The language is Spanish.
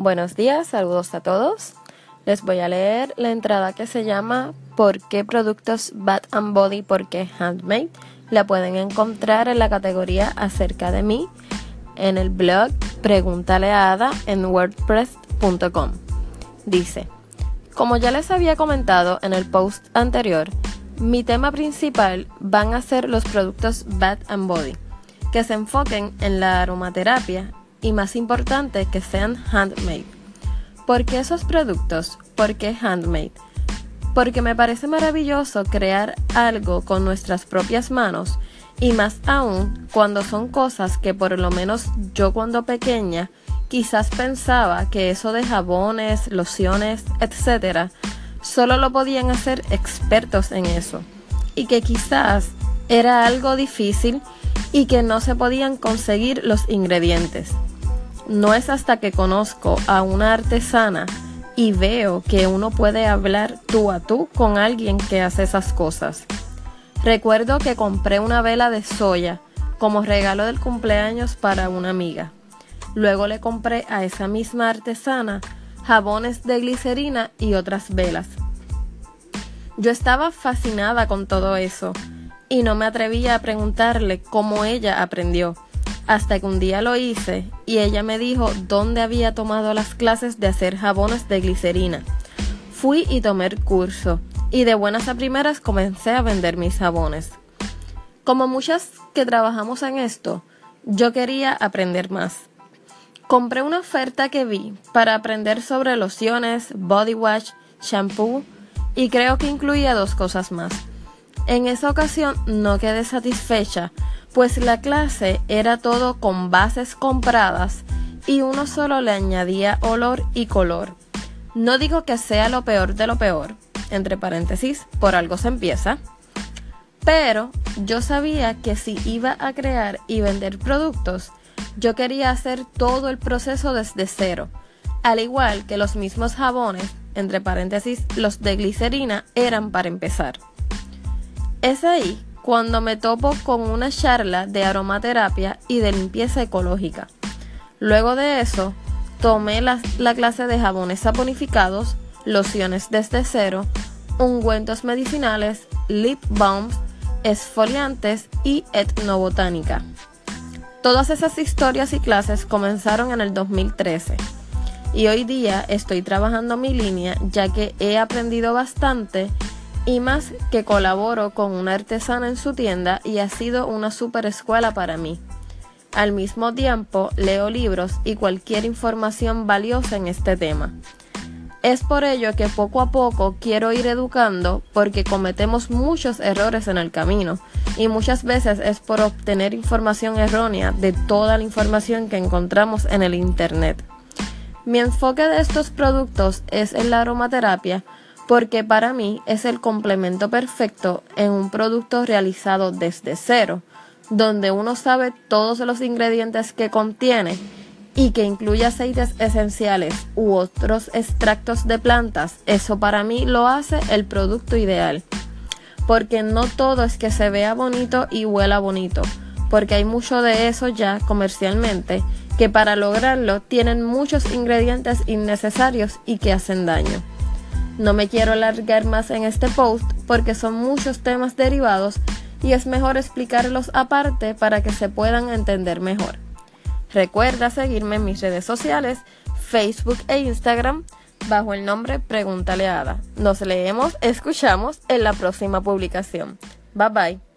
Buenos días, saludos a todos. Les voy a leer la entrada que se llama ¿Por qué productos Bath and Body? ¿Por qué Handmade? La pueden encontrar en la categoría acerca de mí en el blog Pregúntale a Ada en wordpress.com. Dice, como ya les había comentado en el post anterior, mi tema principal van a ser los productos Bath and Body, que se enfoquen en la aromaterapia y más importante que sean handmade. ¿Por qué esos productos? ¿Por qué handmade? Porque me parece maravilloso crear algo con nuestras propias manos y más aún cuando son cosas que por lo menos yo cuando pequeña quizás pensaba que eso de jabones, lociones, etc. solo lo podían hacer expertos en eso y que quizás era algo difícil y que no se podían conseguir los ingredientes. No es hasta que conozco a una artesana y veo que uno puede hablar tú a tú con alguien que hace esas cosas. Recuerdo que compré una vela de soya como regalo del cumpleaños para una amiga. Luego le compré a esa misma artesana jabones de glicerina y otras velas. Yo estaba fascinada con todo eso y no me atrevía a preguntarle cómo ella aprendió hasta que un día lo hice y ella me dijo dónde había tomado las clases de hacer jabones de glicerina. Fui y tomé el curso y de buenas a primeras comencé a vender mis jabones. Como muchas que trabajamos en esto, yo quería aprender más. Compré una oferta que vi para aprender sobre lociones, body wash, shampoo y creo que incluía dos cosas más. En esa ocasión no quedé satisfecha pues la clase era todo con bases compradas y uno solo le añadía olor y color. No digo que sea lo peor de lo peor, entre paréntesis, por algo se empieza, pero yo sabía que si iba a crear y vender productos, yo quería hacer todo el proceso desde cero, al igual que los mismos jabones, entre paréntesis, los de glicerina, eran para empezar. Es ahí cuando me topo con una charla de aromaterapia y de limpieza ecológica. Luego de eso, tomé la, clase de jabones saponificados, lociones desde cero, ungüentos medicinales, lip balms, esfoliantes y etnobotánica. Todas esas historias y clases comenzaron en el 2013 y hoy día estoy trabajando mi línea ya que he aprendido bastante y más que colaboro con una artesana en su tienda y ha sido una super escuela para mí. Al mismo tiempo, leo libros y cualquier información valiosa en este tema. Es por ello que poco a poco quiero ir educando porque cometemos muchos errores en el camino y muchas veces es por obtener información errónea de toda la información que encontramos en el Internet. Mi enfoque de estos productos es en la aromaterapia porque para mí es el complemento perfecto en un producto realizado desde cero, donde uno sabe todos los ingredientes que contiene y que incluye aceites esenciales u otros extractos de plantas, eso para mí lo hace el producto ideal. Porque no todo es que se vea bonito y huela bonito, porque hay mucho de eso ya comercialmente que para lograrlo tienen muchos ingredientes innecesarios y que hacen daño. No me quiero alargar más en este post porque son muchos temas derivados y es mejor explicarlos aparte para que se puedan entender mejor. Recuerda seguirme en mis redes sociales, Facebook e Instagram bajo el nombre Pregúntale. Nos leemos, escuchamos en la próxima publicación. Bye bye.